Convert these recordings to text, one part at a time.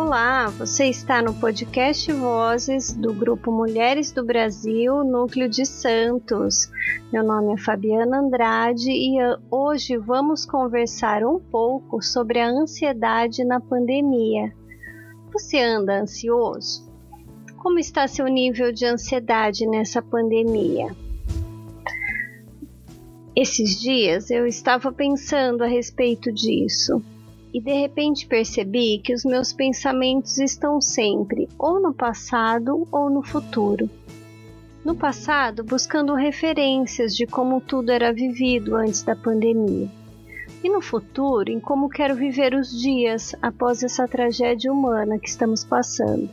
Olá, você está no podcast Vozes do Grupo Mulheres do Brasil, Núcleo de Santos. Meu nome é Fabiana Andrade e ah, hoje vamos conversar um pouco sobre a ansiedade na pandemia. Você anda ansioso? Como está seu nível de ansiedade nessa pandemia? Esses dias eu estava pensando a respeito disso e de repente percebi que os meus pensamentos estão sempre ou no passado ou no futuro. No passado, buscando referências de como tudo era vivido antes da pandemia. E no futuro, em como quero viver os dias após essa tragédia humana que estamos passando.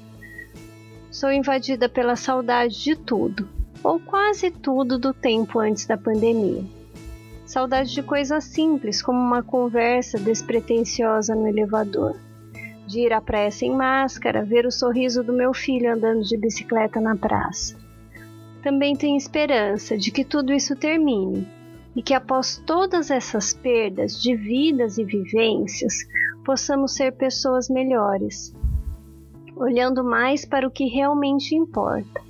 Sou invadida pela saudade de tudo, ou quase tudo do tempo antes da pandemia. Saudade de coisas simples, como uma conversa despretensiosa no elevador. De ir à praia sem máscara, ver o sorriso do meu filho andando de bicicleta na praça. Também tenho esperança de que tudo isso termine e que após todas essas perdas de vidas e vivências, possamos ser pessoas melhores, olhando mais para o que realmente importa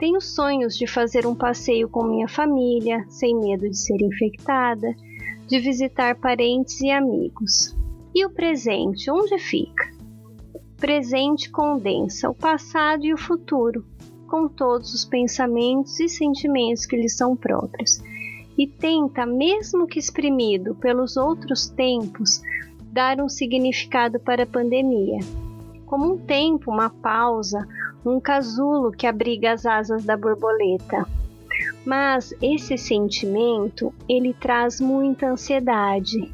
tenho sonhos de fazer um passeio com minha família, sem medo de ser infectada, de visitar parentes e amigos. E o presente, onde fica? Presente condensa o passado e o futuro, com todos os pensamentos e sentimentos que lhes são próprios, e tenta, mesmo que exprimido pelos outros tempos, dar um significado para a pandemia, como um tempo, uma pausa, um casulo que abriga as asas da borboleta. Mas esse sentimento, ele traz muita ansiedade,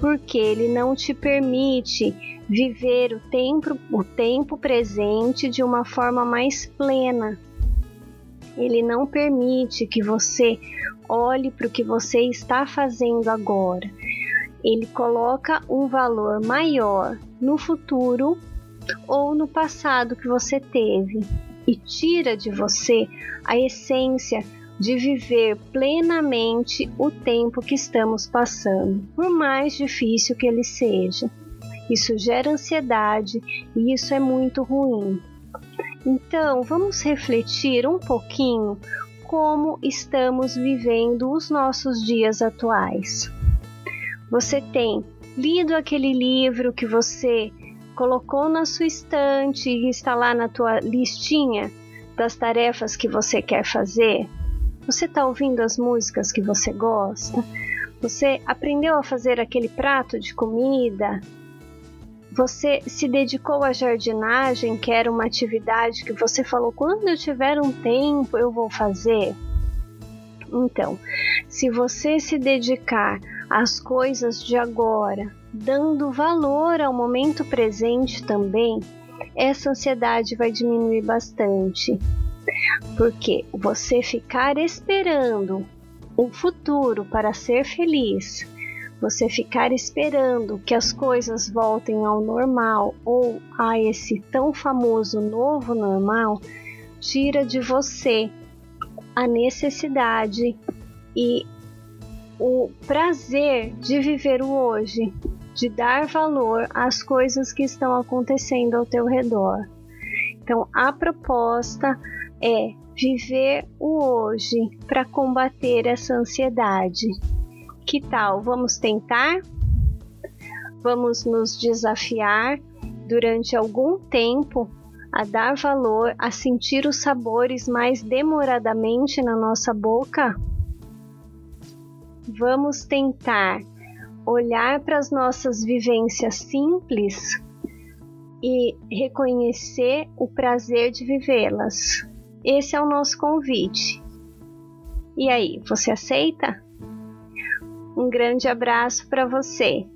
porque ele não te permite viver o tempo, o tempo presente de uma forma mais plena. Ele não permite que você olhe para o que você está fazendo agora. Ele coloca um valor maior no futuro ou no passado que você teve e tira de você a essência de viver plenamente o tempo que estamos passando, por mais difícil que ele seja. Isso gera ansiedade e isso é muito ruim. Então, vamos refletir um pouquinho como estamos vivendo os nossos dias atuais. Você tem lido aquele livro que você colocou na sua estante e está lá na tua listinha das tarefas que você quer fazer? Você está ouvindo as músicas que você gosta? Você aprendeu a fazer aquele prato de comida? Você se dedicou à jardinagem, que era uma atividade que você falou: quando eu tiver um tempo eu vou fazer? Então, se você se dedicar às coisas de agora, dando valor ao momento presente também, essa ansiedade vai diminuir bastante. Porque você ficar esperando o futuro para ser feliz, você ficar esperando que as coisas voltem ao normal ou a esse tão famoso novo normal, tira de você a necessidade e o prazer de viver o hoje, de dar valor às coisas que estão acontecendo ao teu redor. Então, a proposta é viver o hoje para combater essa ansiedade. Que tal? Vamos tentar? Vamos nos desafiar durante algum tempo a dar valor, a sentir os sabores mais demoradamente na nossa boca? Vamos tentar olhar para as nossas vivências simples e reconhecer o prazer de vivê-las. Esse é o nosso convite. E aí, você aceita? Um grande abraço para você.